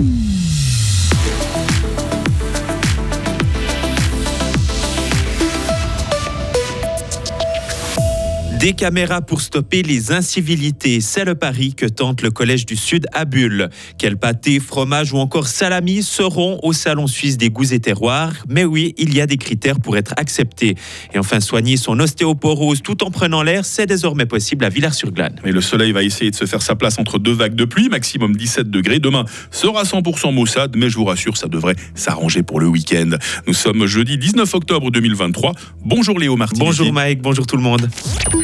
Mm-hmm. Des caméras pour stopper les incivilités, c'est le pari que tente le Collège du Sud à Bulle. Quel pâté, fromage ou encore salami seront au Salon suisse des goûts et terroirs Mais oui, il y a des critères pour être acceptés. Et enfin, soigner son ostéoporose tout en prenant l'air, c'est désormais possible à Villars-sur-Glane. Et le soleil va essayer de se faire sa place entre deux vagues de pluie, maximum 17 degrés. Demain sera 100% maussade, mais je vous rassure, ça devrait s'arranger pour le week-end. Nous sommes jeudi 19 octobre 2023. Bonjour Léo Martin. Bonjour Mike, bonjour tout le monde.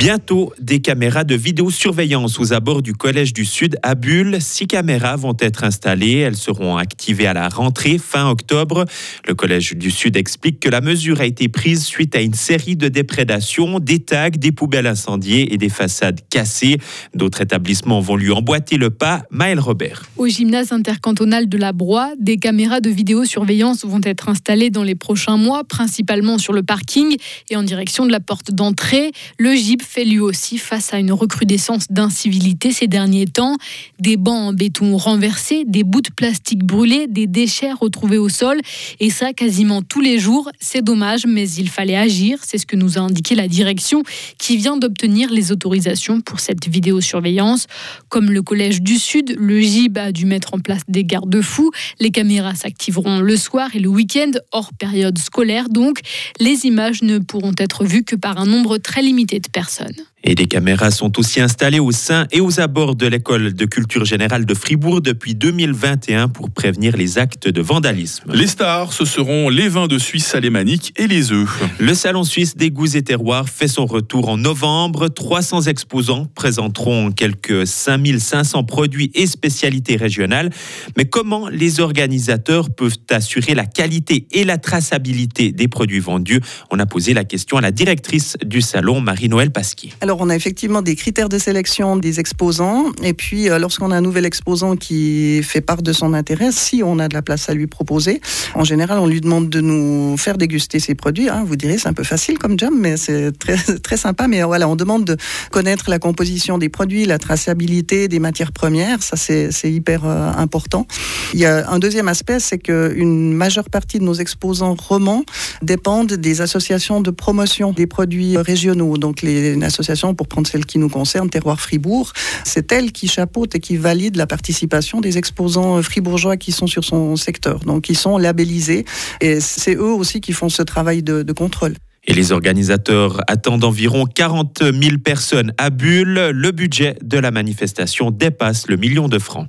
Bientôt, des caméras de vidéosurveillance aux abords du Collège du Sud à Bulle. Six caméras vont être installées. Elles seront activées à la rentrée fin octobre. Le Collège du Sud explique que la mesure a été prise suite à une série de déprédations, des tags, des poubelles incendiées et des façades cassées. D'autres établissements vont lui emboîter le pas. Maël Robert. Au gymnase intercantonal de la Broye, des caméras de vidéosurveillance vont être installées dans les prochains mois, principalement sur le parking et en direction de la porte d'entrée. Le GIP fait lui aussi face à une recrudescence d'incivilité ces derniers temps. Des bancs en béton renversés, des bouts de plastique brûlés, des déchets retrouvés au sol. Et ça, quasiment tous les jours. C'est dommage, mais il fallait agir. C'est ce que nous a indiqué la direction qui vient d'obtenir les autorisations pour cette vidéosurveillance. Comme le Collège du Sud, le GIB a dû mettre en place des garde-fous. Les caméras s'activeront le soir et le week-end, hors période scolaire donc. Les images ne pourront être vues que par un nombre très limité de personnes personnes. Et des caméras sont aussi installées au sein et aux abords de l'école de culture générale de Fribourg depuis 2021 pour prévenir les actes de vandalisme. Les stars, ce seront les vins de Suisse alémanique et les œufs. Le Salon suisse des goûts et terroirs fait son retour en novembre. 300 exposants présenteront quelques 5500 produits et spécialités régionales. Mais comment les organisateurs peuvent assurer la qualité et la traçabilité des produits vendus? On a posé la question à la directrice du salon, Marie-Noël Pasquier. Alors, on a effectivement des critères de sélection des exposants. Et puis, euh, lorsqu'on a un nouvel exposant qui fait part de son intérêt, si on a de la place à lui proposer, en général, on lui demande de nous faire déguster ses produits. Hein. Vous direz, c'est un peu facile comme job, mais c'est très, très sympa. Mais voilà, on demande de connaître la composition des produits, la traçabilité des matières premières. Ça, c'est hyper euh, important. Il y a un deuxième aspect, c'est qu'une majeure partie de nos exposants romans dépendent des associations de promotion des produits régionaux. Donc, les associations pour prendre celle qui nous concerne, Terroir Fribourg, c'est elle qui chapeaute et qui valide la participation des exposants fribourgeois qui sont sur son secteur. Donc ils sont labellisés et c'est eux aussi qui font ce travail de, de contrôle. Et les organisateurs attendent environ 40 000 personnes à Bulle. Le budget de la manifestation dépasse le million de francs.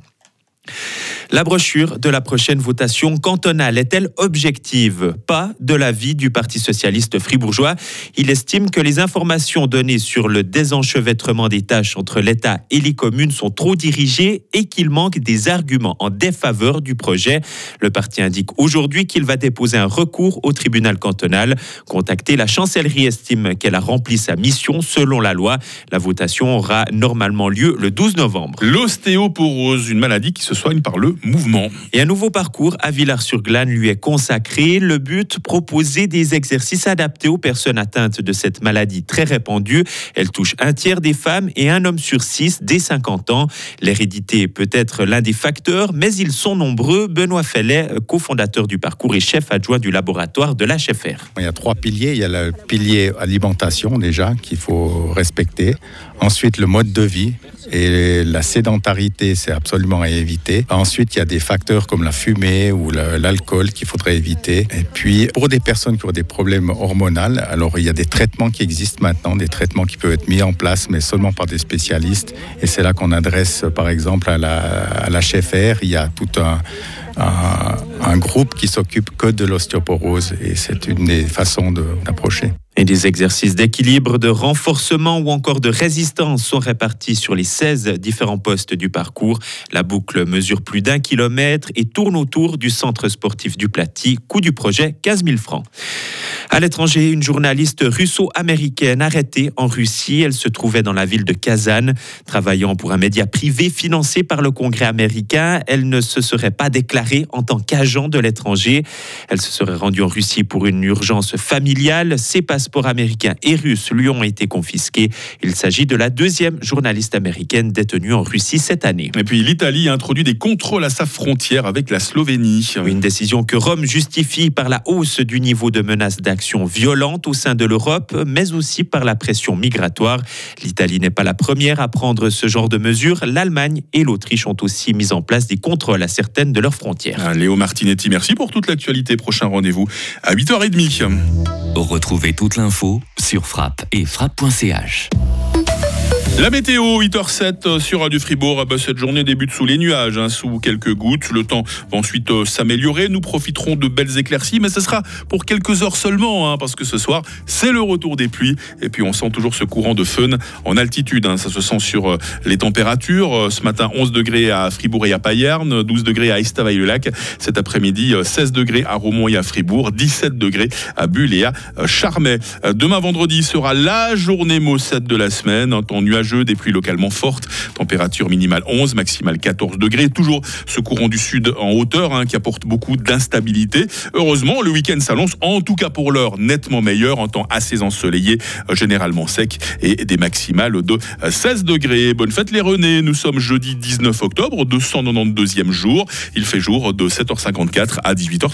La brochure de la prochaine votation cantonale est-elle objective? Pas de l'avis du Parti socialiste fribourgeois. Il estime que les informations données sur le désenchevêtrement des tâches entre l'État et les communes sont trop dirigées et qu'il manque des arguments en défaveur du projet. Le parti indique aujourd'hui qu'il va déposer un recours au tribunal cantonal. Contacté, la chancellerie estime qu'elle a rempli sa mission selon la loi. La votation aura normalement lieu le 12 novembre. L'ostéoporose, une maladie qui se soigne par le Et un nouveau parcours à Villars-sur-Glane lui est consacré. Le but, proposer des exercices adaptés aux personnes atteintes de cette maladie très répandue. Elle touche un tiers des femmes et un homme sur six dès 50 ans. L'hérédité peut être l'un des facteurs, mais ils sont nombreux. Benoît Fellet, cofondateur du parcours et chef adjoint du laboratoire de l'HFR. Il y a trois piliers. Il y a le pilier alimentation déjà qu'il faut respecter. Ensuite, le mode de vie et la sédentarité, c'est absolument à éviter. Ensuite, il y a des facteurs comme la fumée ou l'alcool qu'il faudrait éviter. Et puis, pour des personnes qui ont des problèmes hormonaux, alors il y a des traitements qui existent maintenant, des traitements qui peuvent être mis en place, mais seulement par des spécialistes. Et c'est là qu'on adresse, par exemple, à la, à HFR. Il y a tout un un, un groupe qui s'occupe que de l'ostéoporose et c'est une des façons d'approcher. Et des exercices d'équilibre, de renforcement ou encore de résistance sont répartis sur les 16 différents postes du parcours. La boucle mesure plus d'un kilomètre et tourne autour du centre sportif du Platy. Coût du projet 15 000 francs. À l'étranger, une journaliste russo-américaine arrêtée en Russie. Elle se trouvait dans la ville de Kazan. Travaillant pour un média privé financé par le Congrès américain, elle ne se serait pas déclarée en tant qu'agent de l'étranger. Elle se serait rendue en Russie pour une urgence familiale. Ses passeports américains et russes lui ont été confisqués. Il s'agit de la deuxième journaliste américaine détenue en Russie cette année. Et puis l'Italie a introduit des contrôles à sa frontière avec la Slovénie. Une décision que Rome justifie par la hausse du niveau de menace violente au sein de l'Europe, mais aussi par la pression migratoire. L'Italie n'est pas la première à prendre ce genre de mesures. L'Allemagne et l'Autriche ont aussi mis en place des contrôles à certaines de leurs frontières. Ah, Léo Martinetti, merci pour toute l'actualité. Prochain rendez-vous à 8h30. Retrouvez toute l'info sur frappe et frappe.ch. La météo, 8h07 euh, sur Radio Fribourg. Ah bah, cette journée débute sous les nuages, hein, sous quelques gouttes. Le temps va ensuite euh, s'améliorer. Nous profiterons de belles éclaircies, mais ce sera pour quelques heures seulement, hein, parce que ce soir, c'est le retour des pluies. Et puis, on sent toujours ce courant de fun en altitude. Hein. Ça se sent sur euh, les températures. ce matin, 11 degrés à Fribourg et à Payerne, 12 degrés à Estavayer-le-Lac. Cet après-midi, 16 degrés à Romont et à Fribourg, 17 degrés à Bulle et à Charmey. Demain, vendredi, sera la journée maussette de la semaine. Un temps nuageux des pluies localement fortes, température minimale 11, maximale 14 degrés. Toujours ce courant du sud en hauteur hein, qui apporte beaucoup d'instabilité. Heureusement, le week-end s'annonce, en tout cas pour l'heure, nettement meilleur, en temps assez ensoleillé, généralement sec et des maximales de 16 degrés. Bonne fête les Renés, nous sommes jeudi 19 octobre, 292e jour. Il fait jour de 7h54 à 18h.